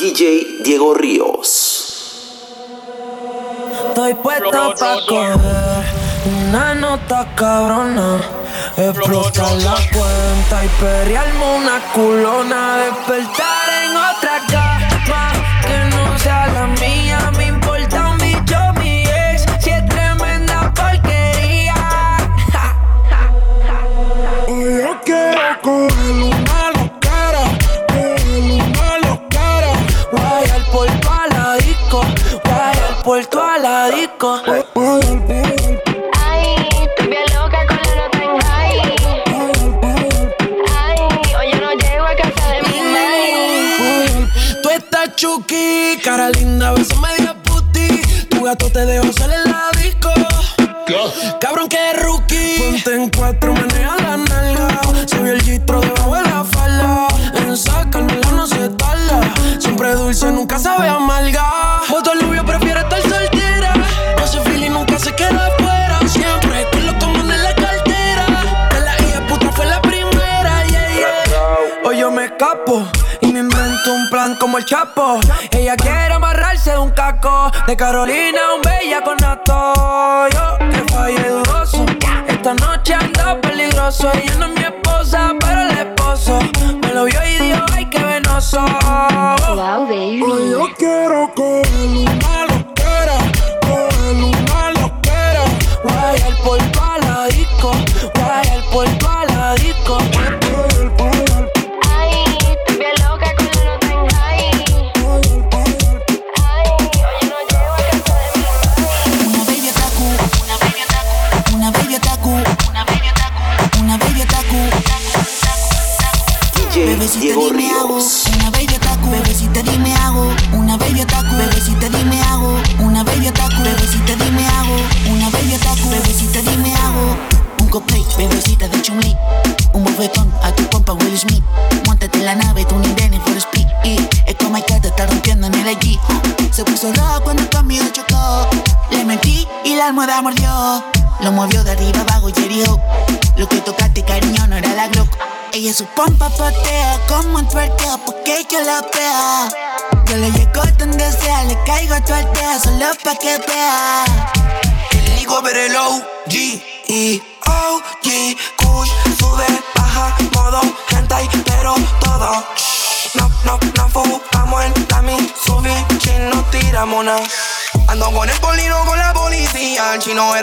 DJ Diego Ríos. Estoy puesto pa' coger una nota cabrona. Explotar la cuenta y perrearme una culona. Despertar en otra cama Ay, estoy bien loca con la nota en high. Ay, hoy yo no llego a casa de mi night. Tú estás chuki, cara linda, beso media puti. Tu gato te dejó salir en la disco. Cabrón que rookie. Ponte en cuatro, menea la nalga. Se vio el gistro debajo de la falda. En sacármela no se tarda. Siempre dulce, nunca sabe amarga. Como el Chapo. Ella quiere amarrarse de un caco. De Carolina, un bella con nato. Yo que fallé dudoso. Esta noche anda peligroso. Ella no es mi esposa, pero el esposo me lo vio y dijo, ay, qué venoso. Wow, baby. Hoy yo quiero coger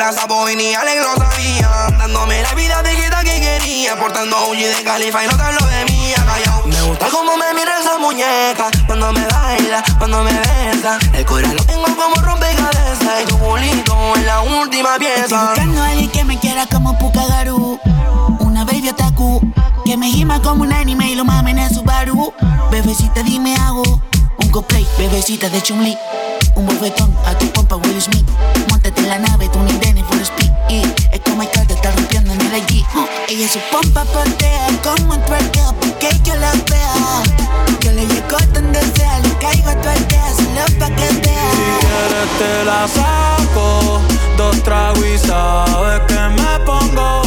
El chino era sapo y ni lo Dándome la vida de quieta que quería Portando OG de Califa y no te hablo de mí callao Me gusta cómo me mira esa muñeca Cuando me baila, cuando me besa El corazón lo tengo como rompecabezas Y tu culito es la última Estoy pieza buscando a alguien que me quiera como Pukagaru. Una baby otaku que me gima como un anime y lo mamen en Subaru. Bebecita, dime hago un cosplay, bebecita de Chumli. Un bofetón a tu compa Will Smith. Montate en la nave, tu Nintendo for speed. Y es como que te está rompiendo en el allí. Ella su pompa patea como un twerkeo porque yo la vea. Yo le llego donde sea, le caigo a tu aldea solo pa' que vea. quieres te la saco Dos tragos y sabes que me pongo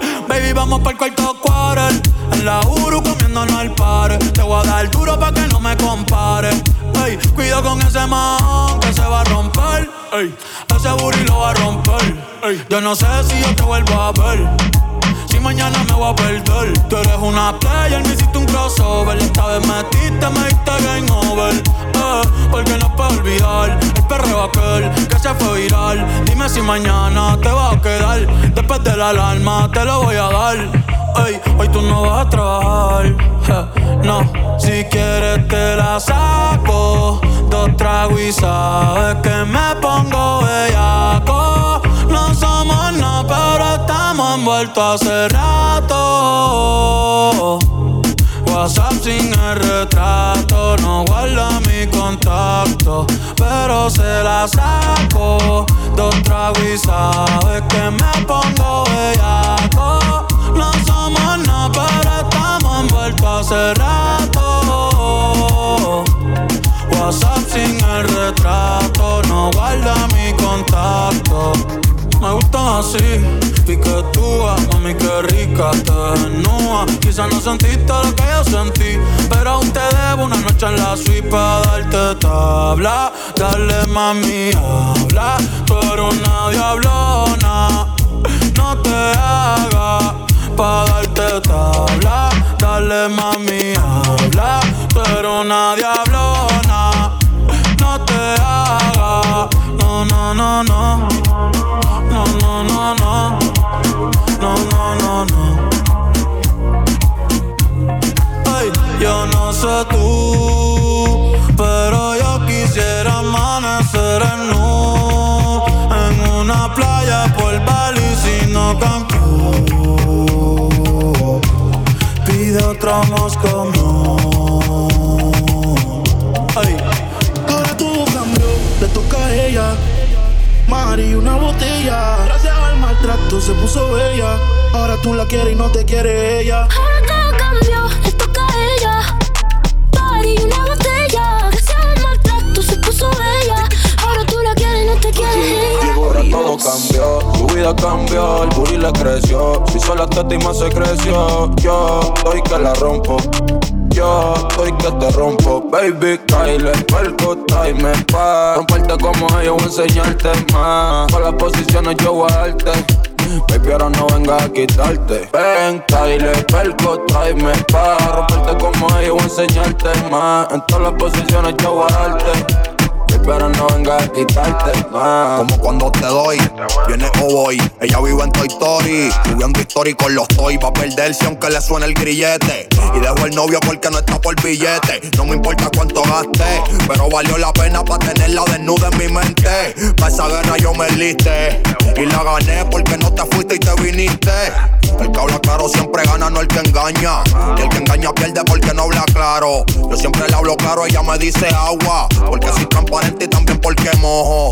Baby, vamos para el cuarto quarter. En la Uru comiéndonos al par. Te voy a dar duro pa' que no me compare. Ey, cuida con ese man que se va a romper. Ey, ese booty lo va a romper. Yo no sé si yo te vuelvo a ver. Si mañana me voy a perder. Tú eres una player, me hiciste un crossover. Esta vez metiste, me diste game over Porque no puedo olvidar El perreo aquel que se fue viral. Dime si mañana te vas a quedar. Después de la alarma te lo voy a dar. Ey, hoy tú no vas a trabajar. No, si quieres te la saco Dos tragos y sabes que me pongo bellaco. No somos nada, pero estamos envueltos hace rato WhatsApp sin el retrato, no guarda mi contacto, pero se la saco. Dos tragos y sabes que me pongo bellaco. No somos nada, pero estamos envueltos hace rato. Así, piquetúa, mami que rica te desnuda. Quizás no sentiste lo que yo sentí, pero aún te debo una noche en la suite para darte tabla. Dale mami, habla, tú eres una diablona, no te hagas pa' darte tabla. Dale mami, habla, tú eres una diablona, no te hagas, no, no, no, no. No, no, no, no. No, no, no, no. Ay, yo no sé tú, pero yo quisiera amanecer en nu en una playa por Bali, sino Cancún. Pide otra Moscow. Mari, una botella. Gracias al maltrato se puso bella. Ahora tú la quieres y no te quiere ella. Ahora todo cambió, le toca a ella. Party, una botella. Gracias al maltrato se puso bella. Ahora tú la quieres y no te quiere ella. Diego Ahora todo cambió, su vida cambió, el booty le creció. Si sola y más se creció, yo estoy que la rompo. Yo estoy que te rompo, baby, Kyle, perco, tráeme pa' romperte como ellos, enseñarte más. Para las posiciones yo voy. Baby, ahora no venga a quitarte. Ven, Kyle, perco, tráeme pa' romperte como ellos, enseñarte más. En todas las posiciones yo voy. Pero no venga a quitarte más. Como cuando te doy, viene o voy. Ella vive en Toy Story, subiendo story con los toy. Va a perderse aunque le suene el grillete. Y dejo el novio porque no está por billete. No me importa cuánto gaste, pero valió la pena para tenerla desnuda en mi mente. Para esa guerra yo me liste. Y la gané porque no te fuiste y te viniste. El que habla claro siempre gana, no el que engaña. Y el que engaña pierde porque no habla claro. Yo siempre le hablo claro, ella me dice agua. Porque soy transparente y también porque mojo.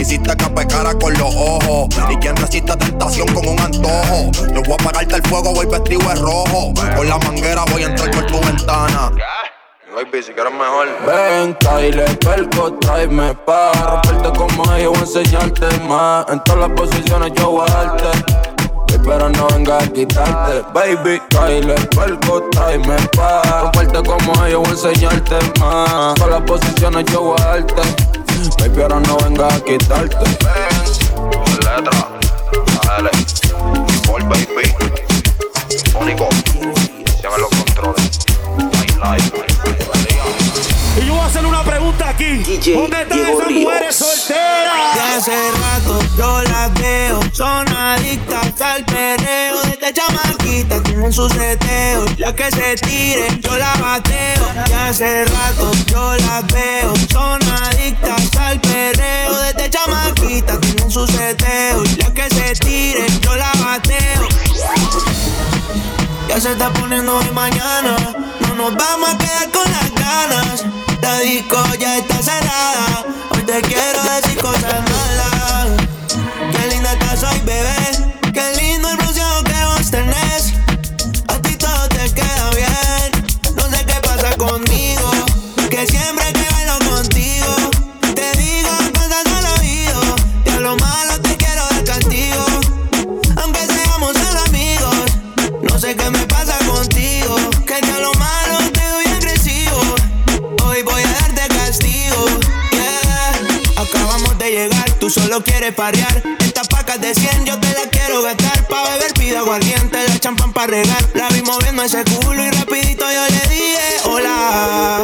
Hiciste que pecara con los ojos. Y quien resiste tentación con un antojo. Yo voy a apagarte el fuego, voy vestido de rojo. Con la manguera voy a entrar por tu ventana. Baby, si quieres mejor. Ven, Kyle, perco, tráeme pa' romperte como ellos, voy a enseñarte más. En todas las posiciones yo voy a darte. Pero no venga a quitarte, baby, Kyle, perco, tráeme pa' romperte como ellos, voy a enseñarte más. Todas las posiciones yo voy a darte. Baby, ahora no venga a quitarte. Ven, letra, dale, Paul, baby, único, llame los controles. My life, a hacer una pregunta aquí. DJ ¿Dónde están Diego esas Ríos. mujeres solteras? De hace rato yo las veo, son adictas al perreo. Desde chamaquita tienen sus seteos, la que se tire yo la bateo. De hace rato yo las veo, son adictas al perreo. Desde chamaquita tienen sus seteos, la que se tire yo la bateo. Ya se está poniendo de mañana. No nos vamos a quedar con las ganas. La disco ya está cerrada. Hoy te quiero decir cosas malas. Qué linda estás hoy, bebé. Solo quieres parear. Estas pacas de 100 yo te las quiero gastar. Pa' beber pida aguardiente, la champán pa' regar. La vi moviendo ese culo y rapidito yo le dije hola.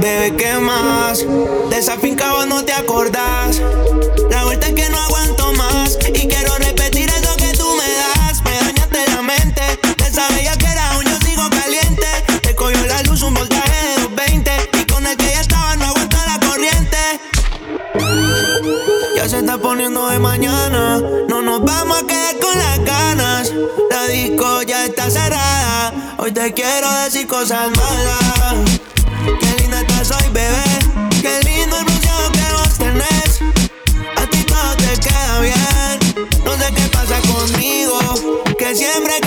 Bebé, ¿qué más? De esa finca vos no te acordás. La vuelta mañana. No nos vamos a quedar con las ganas. La disco ya está cerrada. Hoy te quiero decir cosas malas. Qué linda estás hoy, bebé. Qué lindo el bronceado que vos tenés. A ti todo te queda bien. No sé qué pasa conmigo. Que siempre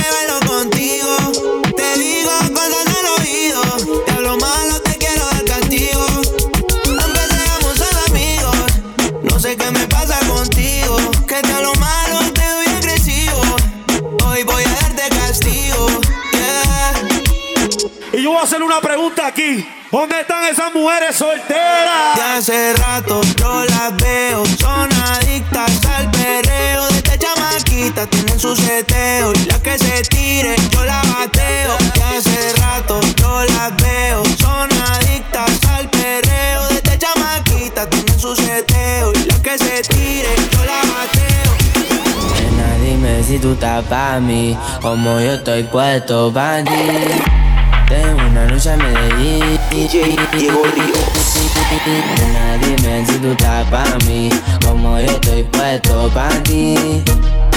aquí. ¿Dónde están esas mujeres solteras? De hace rato yo las veo, son adictas al perreo. De esta chamaquita tienen su seteo. Y la que se tire, yo la bateo. De hace rato yo las veo, son adictas al perreo. De esta chamaquita tienen su seteo. Y la que se tire, yo la bateo. Nena, dime si tú estás pa' mí, como yo estoy puesto pa' ti. Tengo una noche en Medellín. DJ Diego Ríos. Nena, dime si tú estás pa' mí, como yo estoy puesto pa' ti.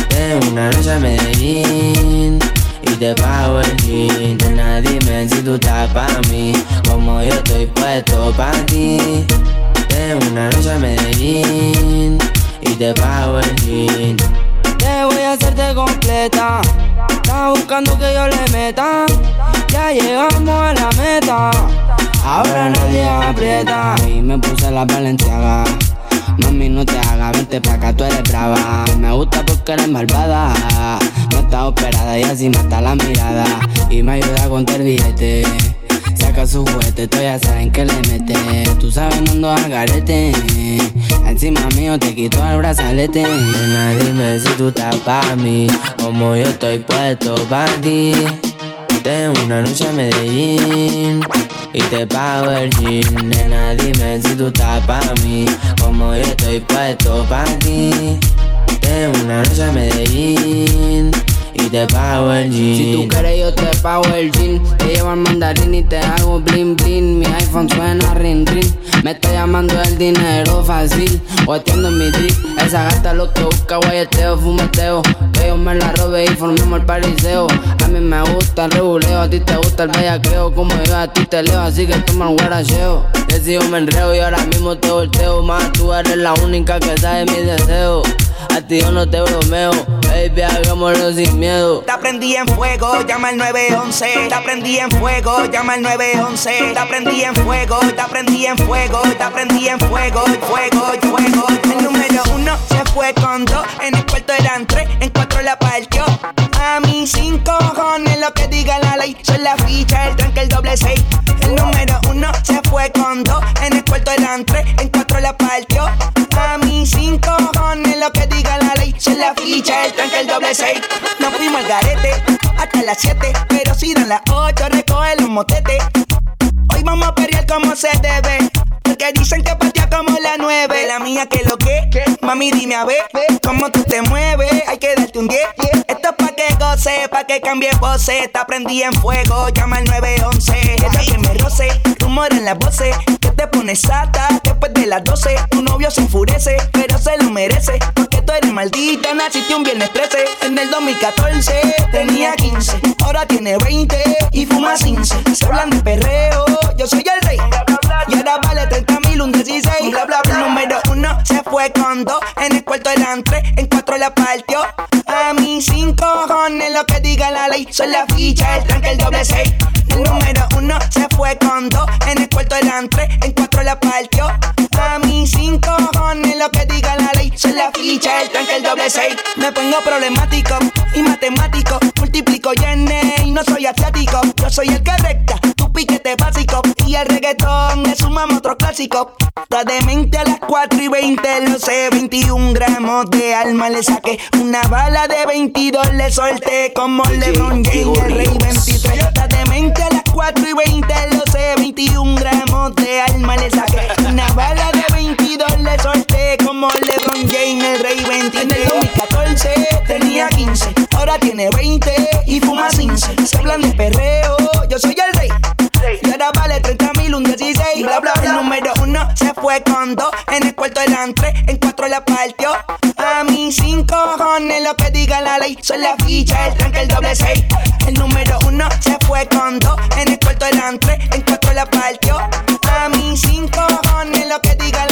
Tengo una noche en Medellín. Y te pago el jean Nena, dime si tú estás pa' mí Como yo estoy puesto pa' ti Tengo una noche en Medellín Y te pago el jean Te voy a hacerte completa Estás buscando que yo le meta Ya llegamos a la meta Ahora nadie aprieta Y me puse la valenciaga Mami, no te hagas, vente pa' acá, tú eres brava. Me gusta porque eres malvada. No está operada y así mata la mirada. Y me ayuda a contar billete. Saca su juguete, tú ya saben que le mete. Tú sabes, no ando al garete. Encima mío te quito el brazalete. Nena, dime si tú estás pa' mí. Como yo estoy puesto pa' ti. Tengo una noche en Medellín. Y te pago el jean Nena, dime si tú estás pa' mí. Como yo estoy puesto pa' ti. Tengo una noche en Medellín y te pago el jean. Si tú quieres yo te pago el jean. Te llevo al mandarín y te hago bling bling. Mi iPhone suena ring ring Me está llamando el dinero fácil. Guateando en mi drip. Esa gata lo que busca guayeteo, fumeteo. Que yo me la robe y formemos el pariseo. A mí me gusta el reguleo A ti te gusta el bellaqueo. Como yo a ti te leo Así que toma el guaracheo. Decido me enreo y ahora mismo te volteo. Más tú eres la única que sabe mis deseos a ti yo no te bromeo, baby, hagámoslo sin miedo. Te prendí en fuego, llama al 911. Te prendí en fuego, llama al 911. Te prendí en fuego, te prendí en fuego, te prendí en fuego, fuego, fuego. El número uno se fue con dos, en el cuarto eran tres, en cuatro la partió. A mí cinco cojones lo que diga la ley, son la ficha, el tranque, el doble seis. El número uno se fue con dos, en el cuarto eran tres, en cuatro la partió. A mí cinco cojones lo que diga la ley, son la ficha, el tranque, el doble seis. Nos fuimos al garete hasta las siete, pero si dan las ocho, recoge los motetes. Hoy vamos a pelear como se debe. Porque dicen que patea como la nueve. La mía que lo que, mami dime a ver cómo tú te mueves. Hay que darte un 10. Esto es pa' que goce, pa' que cambie pose. Te prendí en fuego, llama al 911. Ella que me roce, rumor en las voces. Que te pones sata después de las 12. Tu novio se enfurece, pero se lo merece. Porque tú eres maldita, naciste un viernes 13. En el 2014 tenía 15, ahora tiene 20 y fuma 15. Se hablan de perreo, En el cuarto eran tres, en cuatro la partió. A mí cinco cojones lo que diga la ley. Son la ficha, el tranque, el doble seis. El número uno se fue con dos. En el cuarto eran tres, en cuatro la partió. A mí cinco cojones lo que diga la ley. Son la ficha, el tranque, el doble seis. Me pongo problemático y matemático. Multiplico y y no soy asiático. Yo soy el que recta, piquete básico. Y el reggaetón es un otro clásico. Está demente a las 4 y 20, lo sé. 21 gramos de alma le saqué. Una bala de 22 le solté. Como LeBron James, el rey 23. Está demente a las 4 y 20, lo sé. 21 gramos de alma le saqué. Una bala de 22 le solté. Como LeBron James, el rey 23. En el 2014 tenía 15, ahora tiene 20 y fuma 15. Se hablan de perreo, yo soy el rey. El número uno se fue con dos, en el cuarto eran tres, en cuatro la partió. A mí sin cojones lo que diga la ley, son la ficha, el tranque, el doble seis. El número uno se fue con dos, en el cuarto eran tres, en cuatro la partió. A mí sin cojones lo que diga la ley.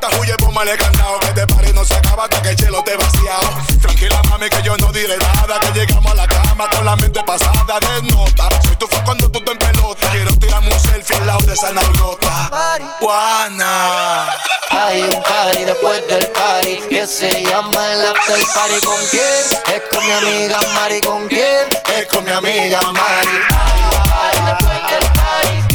puertas huye, mal candado. Que este party no se acaba hasta que el chelo te vaciado. Tranquila, mami, que yo no diré nada. Que llegamos a la cama con la mente pasada de nota. Soy tu fan cuando tú te en pelota. Quiero tirarme un selfie al lado de esa nargota. Juana. Hay un party después del party que se llama el after party. ¿Con quién? Es con mi amiga Mari. ¿Con quién? Es con mi amiga Mari. Hay un party después del party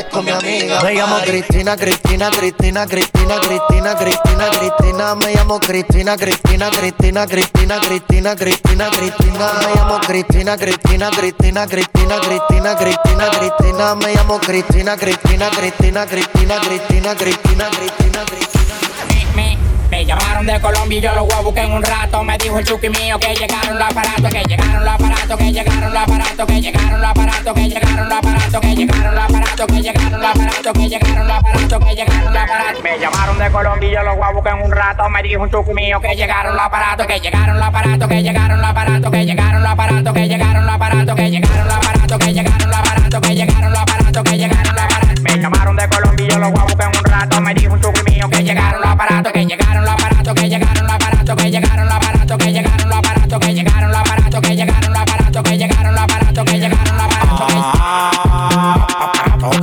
Es con mi amiga Me llamo Cristina, Cristina, Cristina, Cristina, Cristina, Cristina, Cristina. Me llamo Cristina, Cristina, Cristina, Cristina, Cristina, Cristina, Cristina. Me llamo Cristina, Cristina, Cristina, Cristina, Cristina, Cristina, Cristina. Me llamo Cristina, Cristina, Cristina, Cristina, Cristina, Cristina, Cristina, Cristina. Me llamaron de Colombia y yo los voy en un rato. Me dijo el chuki mío que llegaron los aparatos, que llegaron los aparatos, que llegaron los aparatos, que llegaron los aparatos, que llegaron los aparatos, que llegaron los aparatos, que llegaron los aparatos, que llegaron los aparatos, que llegaron los aparatos. Me llamaron de Colombia y yo los voy en un rato. Me dijo un chuki mío que llegaron los aparatos, que llegaron los aparatos, que llegaron los aparatos, que llegaron los aparatos, que llegaron los aparatos, que llegaron los aparatos, que llegaron los aparatos, que llegaron los aparatos, que llegaron los aparatos. Me llamaron de Colombia y yo los voy a buscar en un rato. Me dijo un chuki mío que llegaron los aparatos, que llegaron los aparatos, que llegaron los aparatos, que llegaron los aparatos, que llegaron los aparatos, que llegaron los aparatos, que llegaron los aparatos, que llegaron los aparatos, que llegaron los aparatos.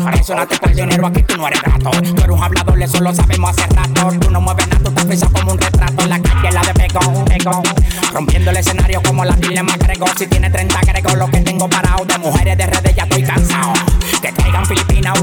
Mencionaste por dinero aquí tú no eres gato. Tú eres un hablador, eso lo sabemos hace rato. Tú no mueves nada, tú estás fija como un retrato. La calle la de pegón, pegón. Rompiendo el escenario como la dilema Gregor. Si tiene 30 agrego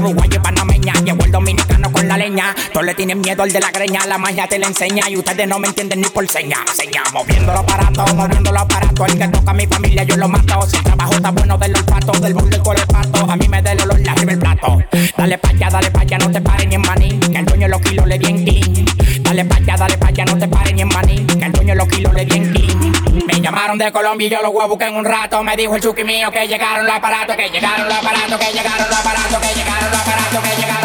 Filipinas, Uruguay y Panameña. Llevo el dominicano con la leña. Todos le tienen miedo al de la greña. La magia te la enseña y ustedes no me entienden ni por seña. Seña, moviendo los aparatos, moviendo los aparatos. El que toca a mi familia yo lo mato. Si el trabajo está bueno del olfato, del mundo con el pato. A mí me da el olor, la arriba el plato. Dale pa' allá, dale pa' allá, no te pares ni en maní. Que el dueño los kilos le bien clean. Dale pa' allá, dale pa' allá, no te pares ni en maní. Que el dueño los kilos le clean. Me llamaron de Colombia y yo los voy a en un rato. Me dijo el chuki mío que llegaron los aparatos, que llegaron los aparatos, que llegaron los aparatos, que llegaron los aparatos, que llegaron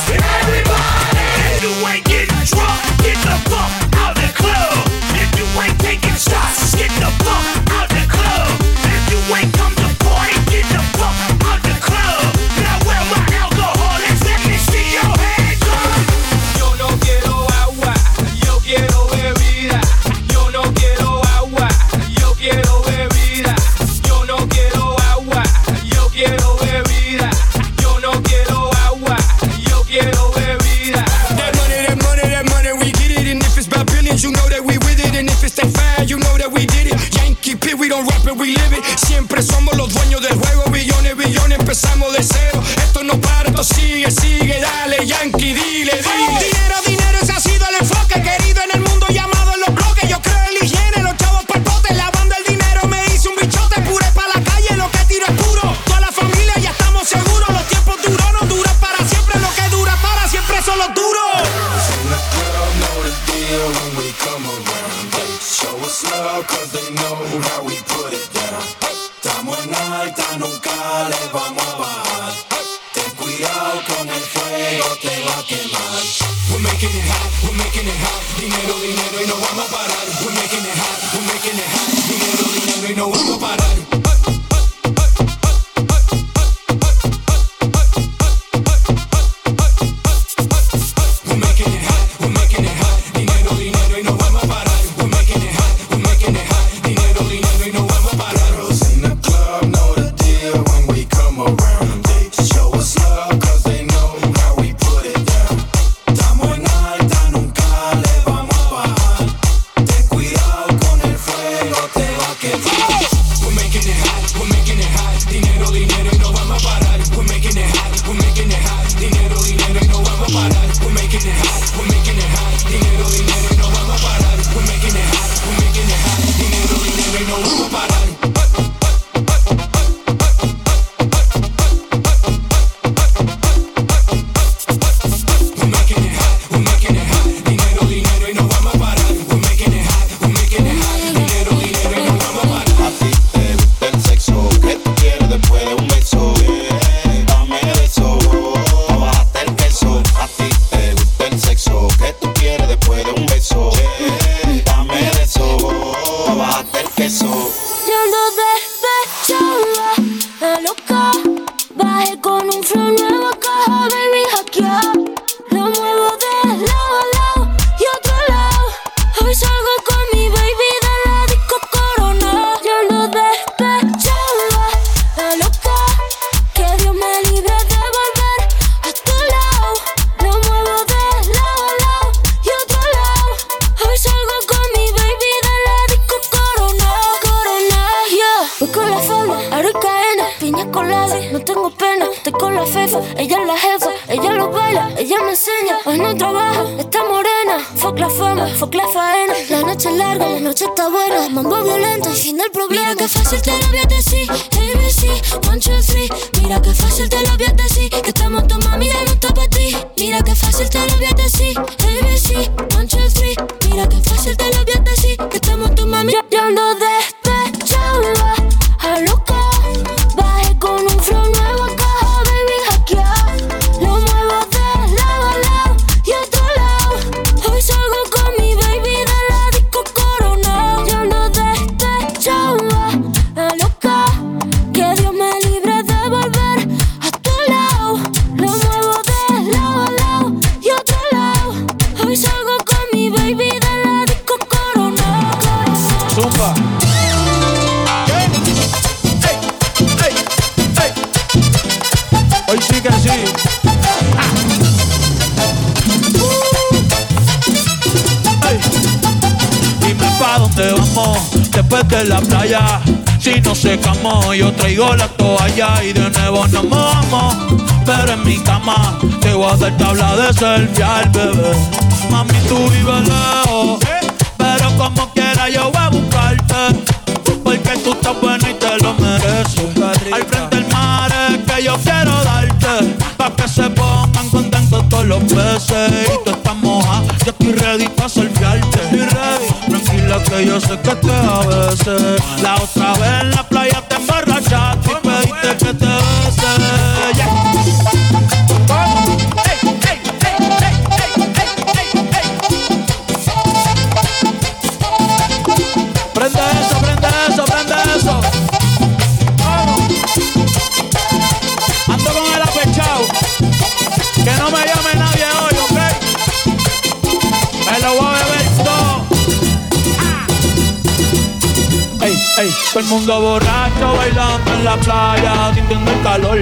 empezamos de cero. Esto no para, esto sigue, sigue, dale. Siendo de después de la playa. Si no secamos, yo traigo la toalla y de nuevo nos mojamos. Pero en mi cama te voy a dar tabla de selfie al bebé. Mami, tú vives lejos, pero como quiera yo voy a buscarte. Porque tú estás buena y te lo mereces. Al frente del mar es que yo quiero darte. Pa' que se pongan contentos todos los peces. Y tú estás moja, yo estoy ready pa'. Que yo sé que te a veces. La otra vez en la playa el mundo borracho bailando en la playa, sintiendo el calor,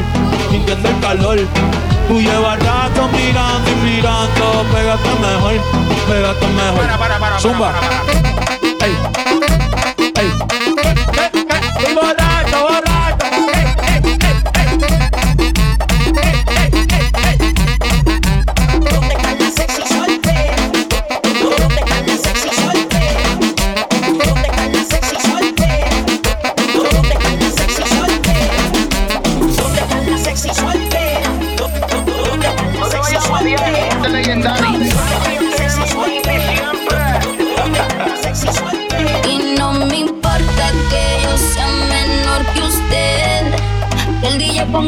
sintiendo el calor. Tú llevas rato mirando y mirando, pégate mejor, pégate mejor. Para, para, para, Zumba. Ey, ey.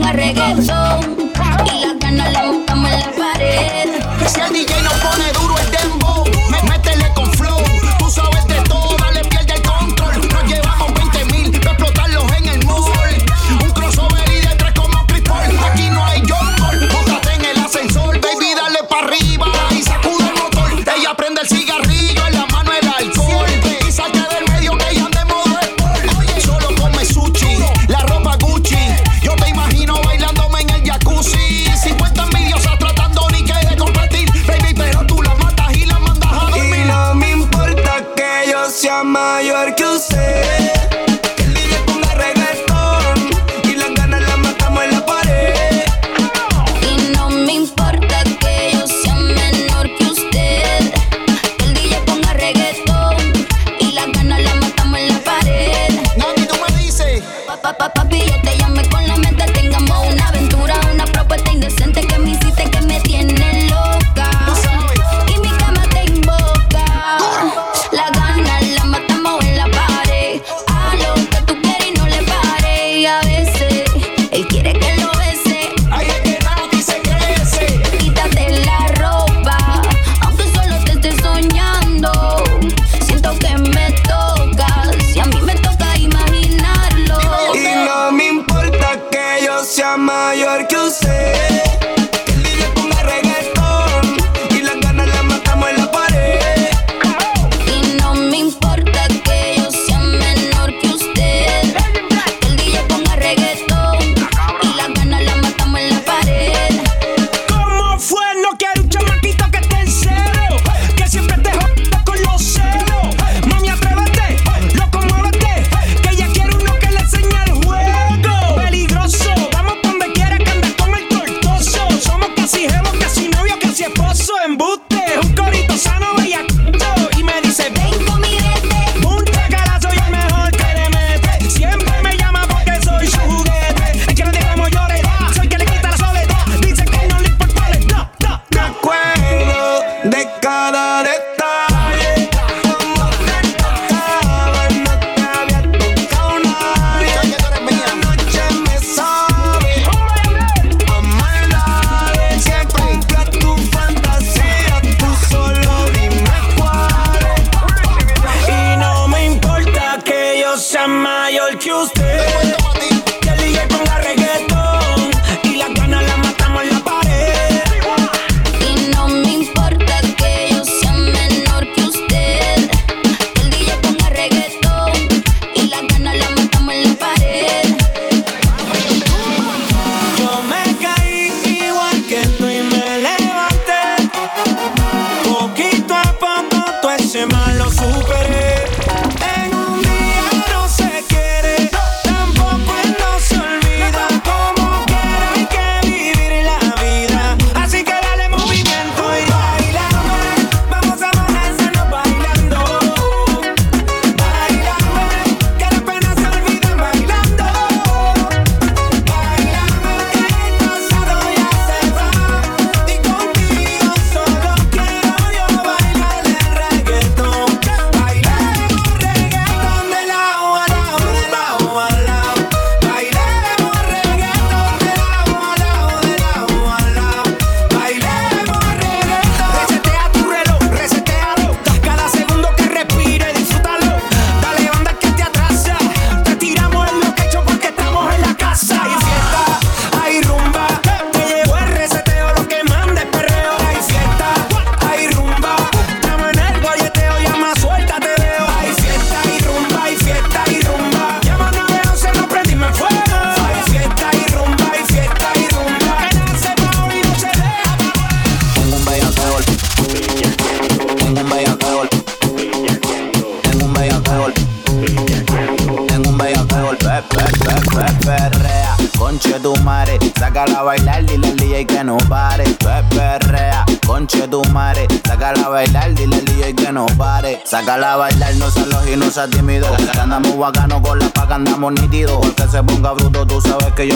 Ponga reggaetón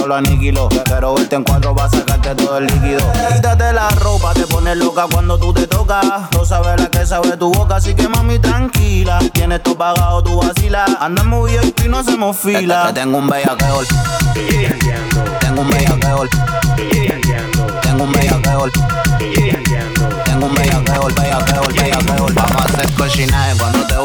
lo aniquilo. Pero verte en cuatro va sacarte todo el líquido. Quítate la ropa, te pones loca cuando tú te tocas. No sabes la que sabe tu boca, así que mami tranquila. Tienes todo pagado, tú vacilas. Andamos VIP y no hacemos fila. Tengo un bellaqueol. Tengo un bellaqueol. Tengo un bellaqueol. Tengo un bellaqueol, bellaqueol, bellaqueol. Vamos a hacer cochinaje cuando te.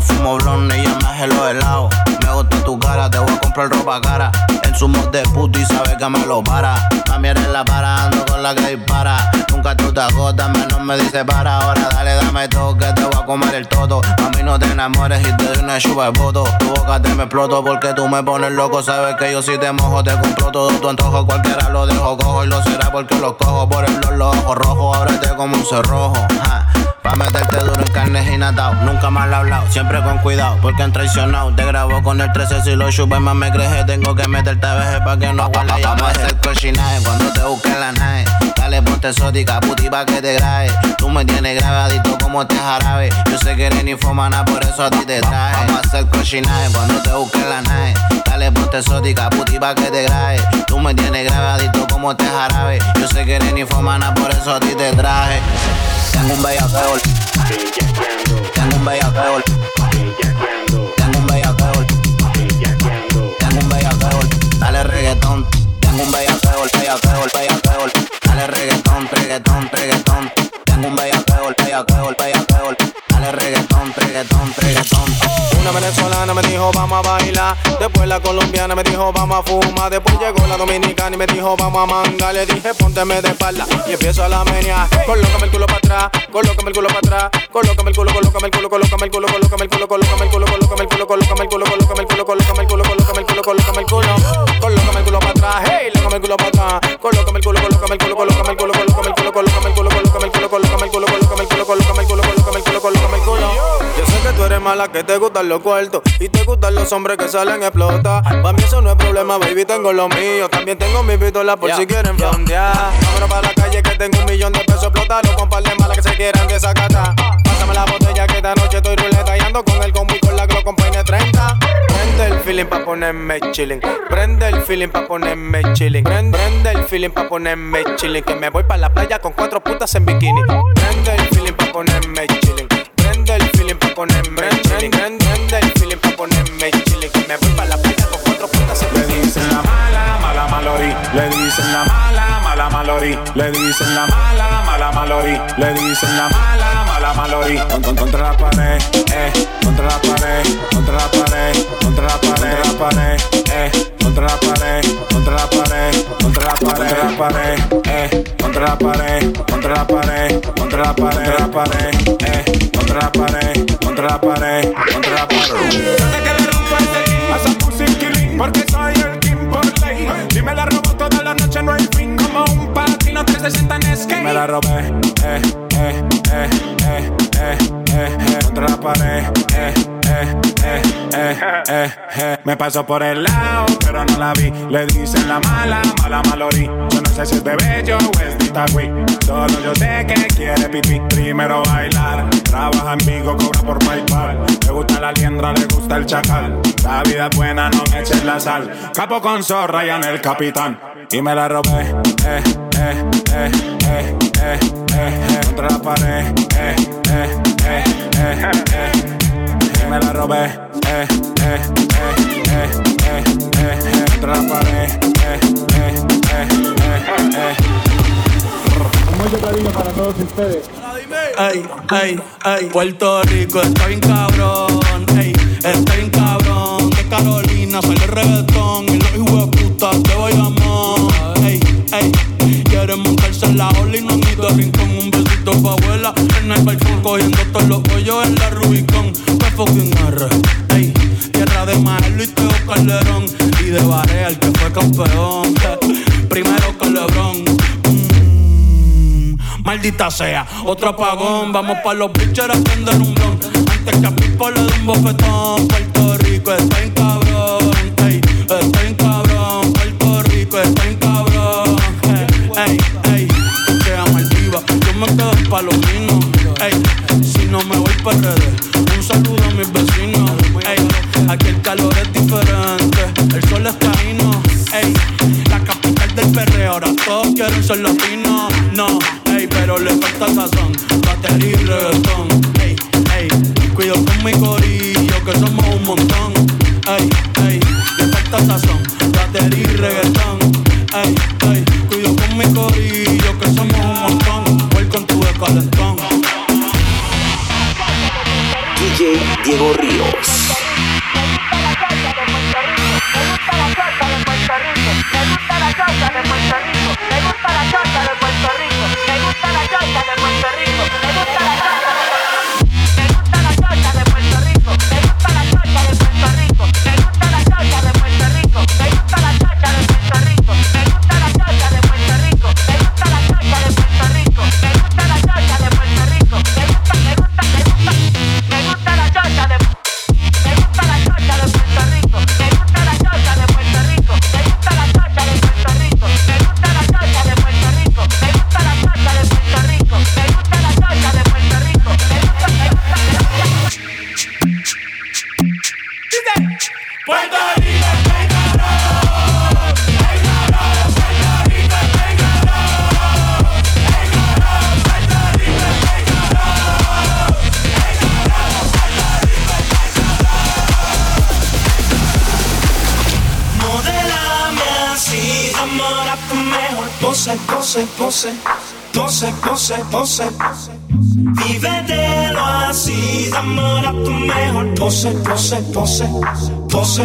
Fumo blonde y hace los helados. Me gusta tu cara, te voy a comprar ropa cara. En su mod de puto y sabe que me lo para. Mami eres la para, ando con la que dispara. Nunca tú te agotas, menos me dice para. Ahora dale, dame todo que te voy a comer el todo. Mami no te enamores y te doy una chupa de voto. Tu boca te me exploto porque tú me pones loco. Sabes que yo si te mojo te compro todo tu antojo. Cualquiera lo dejo cojo y lo será porque lo cojo por el los ojos rojos. Ábrete como un cerrojo. Pa' meterte duro en carnes y natao. Nunca he hablado, siempre con cuidado, porque han traicionado. Te grabo con el 13 si lo chupas más me crees. Tengo que meterte a veces pa' que no huela. Vamos a hacer cochinaje cuando te busquen la nave. Dale, ponte exótica, puti pa' que te grabe. Tú me tienes grabadito como este jarabe. Yo sé que eres ninfomana, por eso a ti te traje. Vamos a hacer cochinaje cuando te busquen la nave. Dale, ponte exótica, puti pa' que te grabe. Tú me tienes grabadito como este jarabe. Yo sé que eres ninfomana, por eso a ti te traje. Tengo un bellaqueol. Tengo un bellaqueol. Tengo un bellaqueol. Tengo un bellaqueol. Dale reggaetón. Tengo un bellaqueol, bellaqueol. Dijo vamos a bailar. Después la colombiana me dijo vamos a fumar. Después llegó la dominicana y me dijo vamos a manga. Le dije pónteme de espalda y empiezo a la menear. Colócame el culo para atrás, colócame el culo para atrás. Colócame el culo, colócame el culo, colócame el culo, colócame el culo, colócame el culo, colócame el culo, colócame el culo, colócame el culo, colócame el culo, colócame el culo, colócame el culo. Colócame el culo para atrás, hey, colócame el culo para atrás. Colócame el culo, colócame el culo, colócame el culo, colócame el culo, colócame el culo, colócame el culo, colócame el culo, colócame el culo, colócame el culo, colócame el culo, colócame el culo. Sé que tú eres mala, que te gustan los cuartos y te gustan los hombres que salen a explotar. Para mí eso no es problema, baby, tengo lo mío. También tengo mi pistola por si quieren frontear. Vámonos para la calle que tengo un millón de pesos explotados con par de malas que se quieran desacatar. Pásame la botella que esta noche estoy ruleta y ando con el combo y con la Glock compañía 30. Prende el feeling pa' ponerme chilling. Prende el feeling pa' ponerme chilling. Prende, prende el feeling pa' ponerme chilling. Que me voy pa' la playa con cuatro putas en bikini. Prende el feeling pa' ponerme chilling. Ponerme chilling. Prende, el feeling pa' ponerme chilling. Que me voy pa' la playa con cuatro putas Le dicen la mala, mala malori. Le dicen la mala, mala malori. Le dicen la mala, mala malori. Le dicen la mala, mala malori. Con- con- Contra la pared, eh. Contra la pared, contra la pared, contra la pared, contra la pared, eh. Contra la pared, contra la pared, contra la pared, contra la pared, eh. Contra la pared, contra la pared, contra la pared, contra la pared, eh. Contra la pared, contra la pared, contra la pared. Pasa killing, porque soy el king ley. Dime la robo toda la noche, no hay fin. Como un patino 360 en skate. Me la robé, eh, eh, eh, eh, eh, eh, eh, contra la pared, eh, eh, eh, eh, eh, eh. Me pasó por el lado, pero no la vi. Le dicen la mala, mala malori. Yo no sé si es de bello o es de Itagüí. Solo yo sé que quiere pipí. Primero bailar, trabaja en Vigo, cobra por PayPal. Le gusta la liendra, le gusta el chacal. La vida es buena, no me eches la sal. Capo con zorra y en el capitán. Y me la robé, eh, eh, eh, eh, eh, eh, contra la pared, eh, eh, eh, eh, eh, me la robé, eh, eh, eh, eh, eh, eh, eh, contra la pared, eh, eh, eh, eh, eh. Mucho cariño para todos ustedes. Ey, ey, ey. Puerto Rico está bien cabrón, ey, está bien cabrón. De Carolina sale el reggaetón y los hijos de puta de Bayamón. Ey, ey, quieren montarse en la ola y no admito rincón. Un besito pa' abuela, En el balcón cogiendo todos los hoyos en la Rubicon. Fucking R, ey. Tierra de Maelo y Teo Calderón. Y de Barea, el que fue campeón. Primero con Lebron. Mm, Maldita sea, otro apagón. Vamos pa' los pitchers a prender un blon. Antes que a Pipo le dé un bofetón. Puerto Rico está en cabrón. Ey, está en cabrón. Puerto Rico está en cabrón. Ey, ey, Maldiva. Yo me quedo en Palomino. Ey, si no me voy Un saludo a mis vecinos. Aquí el calor es diferente. El sol está ahí, no. Ey, la capital del perreo. Ahora todos quieren ser latinos. No, ey, pero le falta sazón. Batería y reggaetón. Ey, ey, cuido con mi corillo que somos un montón. Ey, ey, le falta sazón.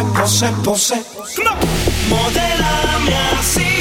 Pose, pose, pose. Modélame así,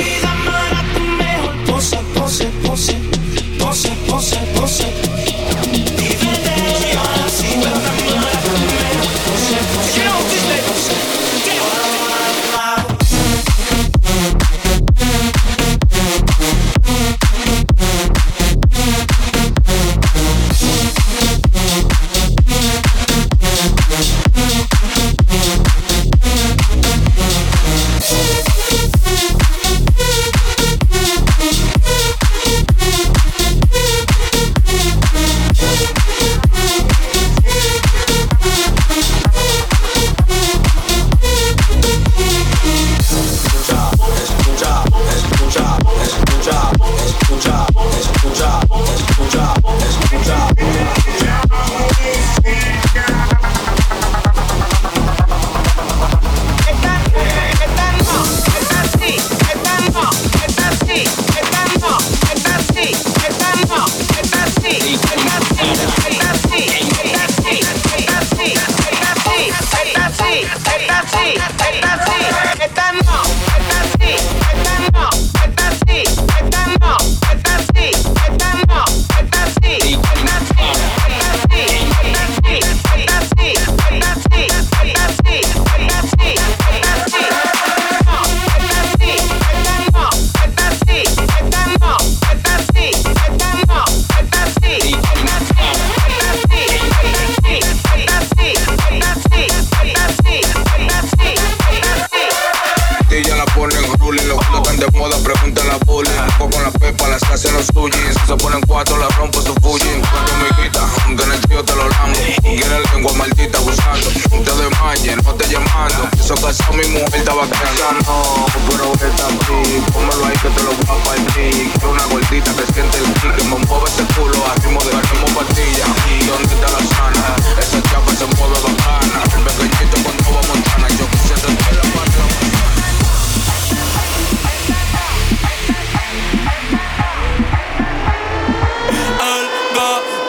hacen los suyis. Se ponen cuatro, la rompo su Fuji. Cuando me quita, en el tío te lo lambo. Quiere lengua maldita buscando. Te desmaye, no te llamando. Eso casado mi mujer estaba No, pero está aquí. Póngalo ahí que te lo voy a partir. Quiero una gordita que siente el kick. Que me mueve ese culo a ritmo de ritmo pastilla. ¿Dónde está la sana? Esa chapa se mueve bacana. El pequeñito con toda montana. Yo quisiera tener la mano.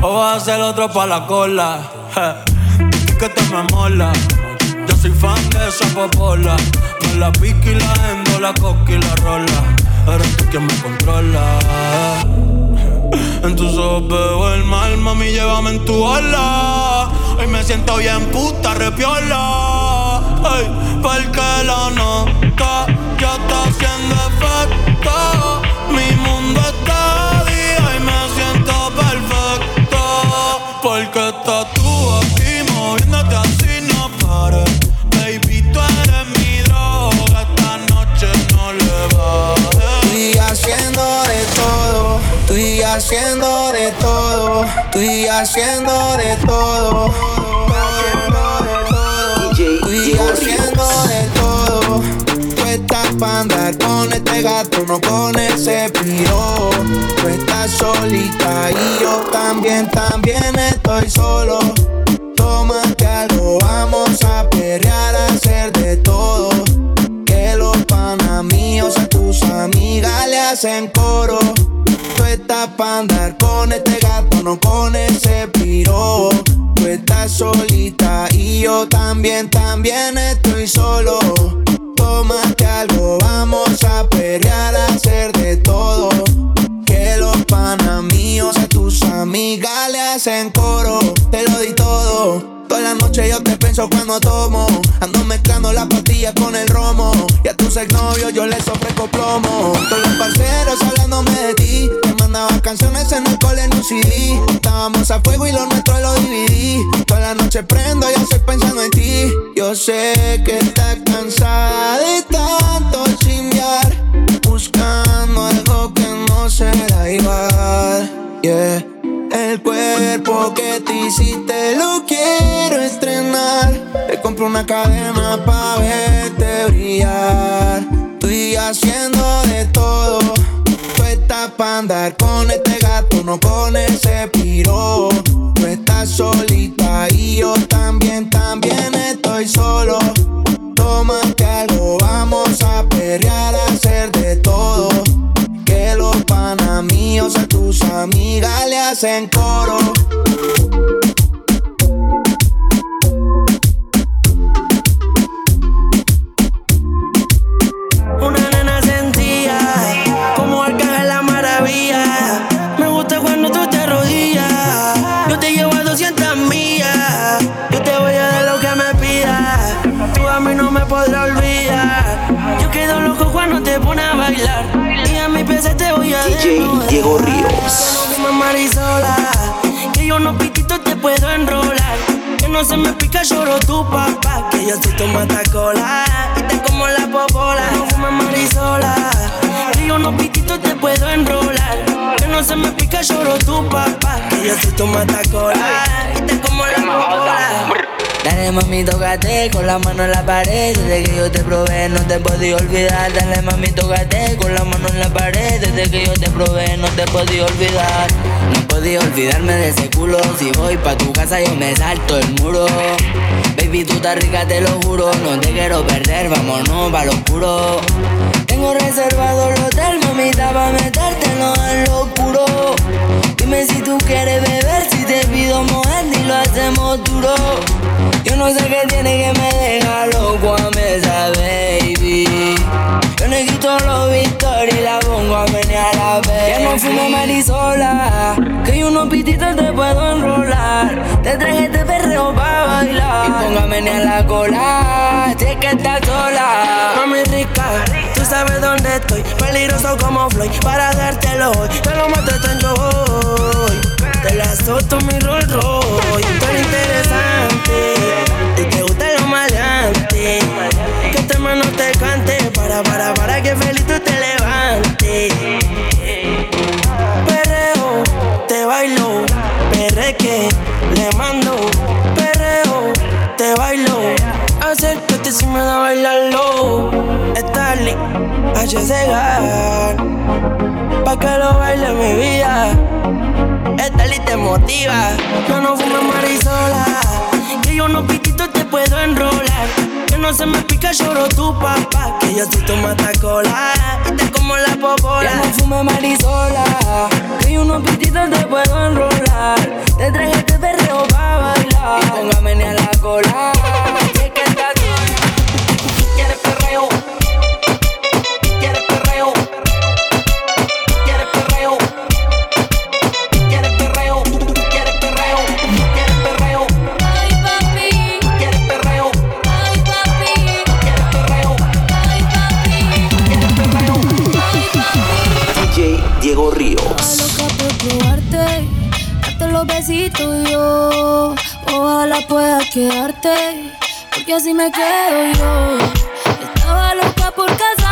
O vas a hacer otro pa' la cola. Je, que te me mola. Yo soy fan de esa popola. Me la pique y la endo, la coca y la rola. Eres tú quien me controla. En tus ojos veo el mal, mami, llévame en tu ola. Hoy me siento bien puta, repiola. Ay, porque la nota ya está haciendo efecto. Mi mundo está haciendo de todo, estoy haciendo de todo. Estoy haciendo de todo. Tú estás pa' andar con este gato, no con ese piro. Tú estás solita y yo también, también estoy solo. Tómate algo, vamos a perrear, a hacer de todo. Que los panas míos a tus amigas le hacen coro. Tú estás pa' andar con este gato, no con ese piro. Tú estás solita y yo también, también estoy solo. Tómate algo, vamos a perrear, a hacer de todo. Que los panas míos a tus amigas le hacen coro. Te lo di todo. Toda la noche yo te pienso cuando tomo. Ando mezclando las pastillas con el romo. Y a tus exnovios yo les ofrezco plomo. Todos los parceros hablándome de ti. Mandaba canciones en el cole en un CD. Estábamos a fuego y lo nuestro lo dividí. Toda la noche prendo y estoy pensando en ti. Yo sé que estás cansada de tanto chingar. Buscando algo que no será igual. Yeah. El cuerpo que te hiciste lo quiero estrenar. Te compro una cadena pa' verte brillar. Estoy haciendo de todo. Estás pa' andar con este gato, no con ese piro. Tú estás solita y yo también, también estoy solo. Tómate algo, vamos a perrear, a hacer de todo. Que los panas míos a tus amigas le hacen coro. La mano en la pared. Desde que yo te probé, no te podía olvidar. Dale mami, tócate con la mano en la pared. Desde que yo te probé, no te podía olvidar. No podía olvidarme de ese culo. Si voy pa' tu casa, yo me salto el muro. Baby, tú estás rica, te lo juro. No te quiero perder, vámonos pa' lo oscuro. Tengo reservado el hotel, mamita, pa' metértelo en lo oscuro. Dime si tú quieres beber, si te pido mojar y lo hacemos duro. Yo no sé qué tiene que me deja loco a mí esa baby. Yo le quito los victorias y la pongo a menear a ver. Ya no fumo marisola, que yo unos pititos te puedo enrolar. Te traje este perreo pa' bailar. Y ponga a menear la cola, que estás sola. Mami rica, tú sabes dónde estoy. Peligroso como Floyd, para dártelo hoy. Te lo mato en yo voy. Te la soto mi Rolls Royce. Tú eres interesante. Y te gusta lo maleante. Que tu hermano te cante. Para, para, para que feliz tú te levantes. Perreo, te bailo. Perreque, le mando. Perreo, te bailo. Si me da bailarlo. Starly, H. Segar. pa' que lo baile mi vida. Esta te motiva. Yo no fumo marisola. Que yo no pitito te puedo enrolar. Que no se me pica, lloro tu papá. Que yo soy tu matacola. Y te como la popola. Ya no fume marisola. Que yo no pitito te puedo enrolar. Te traje este perreo pa' bailar. Y póngame a la cola. Yo. Ojalá pueda quedarte, porque así me quedo yo. Estaba loca por casarte,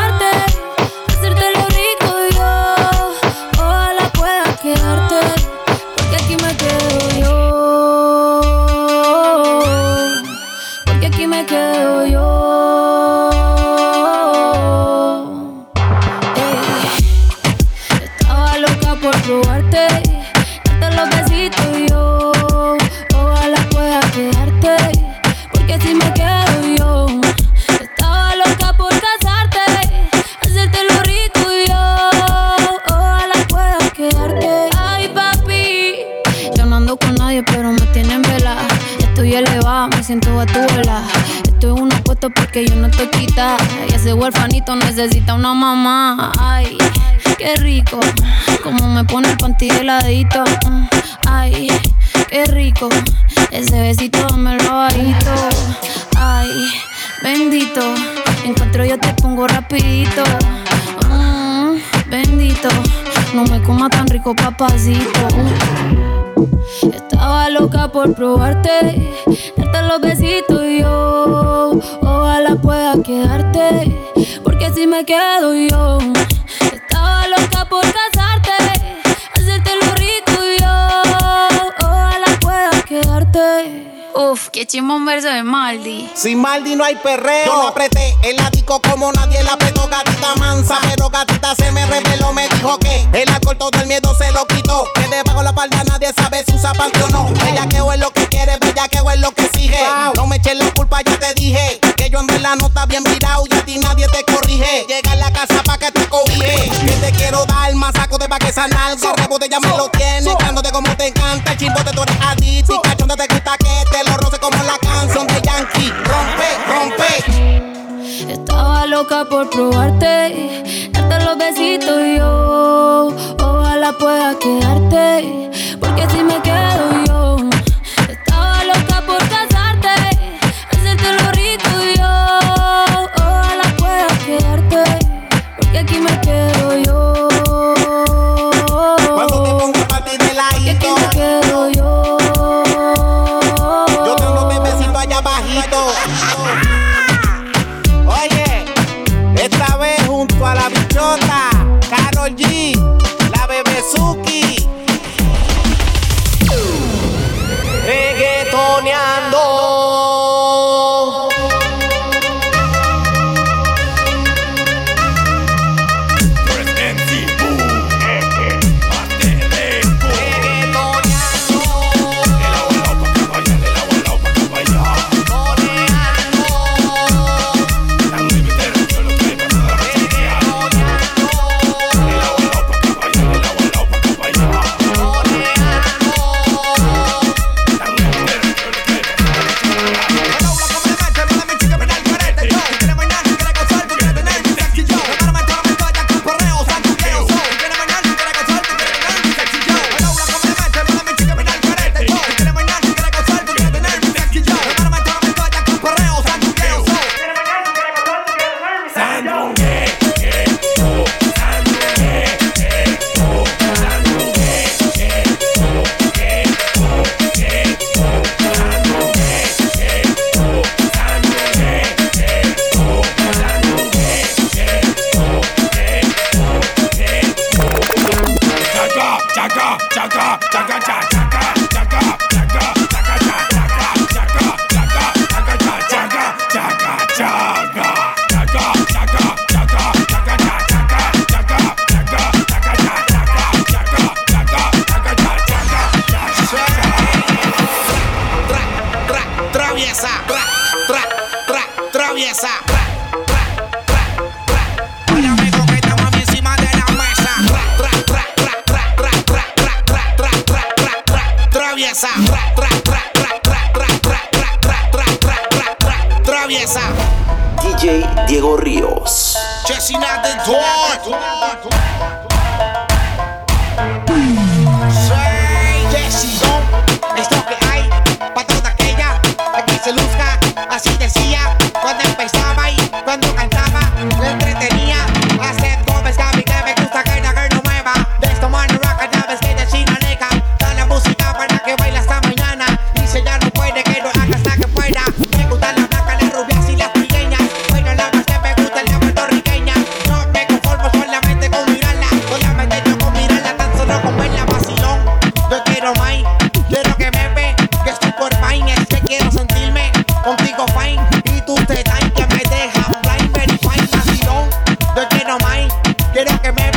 No hay perreo. Yo lo apreté el ático como nadie la apretó, gatita mansa. Pero gatita se me reveló, me dijo que el alcohol todo el miedo se lo quitó. Que debajo la palda nadie sabe si usa panty o no. Bellaqueo es lo que quiere, bellaqueo es lo que exige. No me eches la culpa, ya te dije. Que yo en verdad no está bien mirado y a ti nadie te corrige. Llega a la casa pa' que te cobije. Que te quiero dar más saco de pa' que esa nalga. Rebote ya me lo tienes, dándote como te encanta. El chimbote tú eres adicto y cachonda te por probarte, darte los besitos y yo. Ojalá pueda quedarte, Quiero que me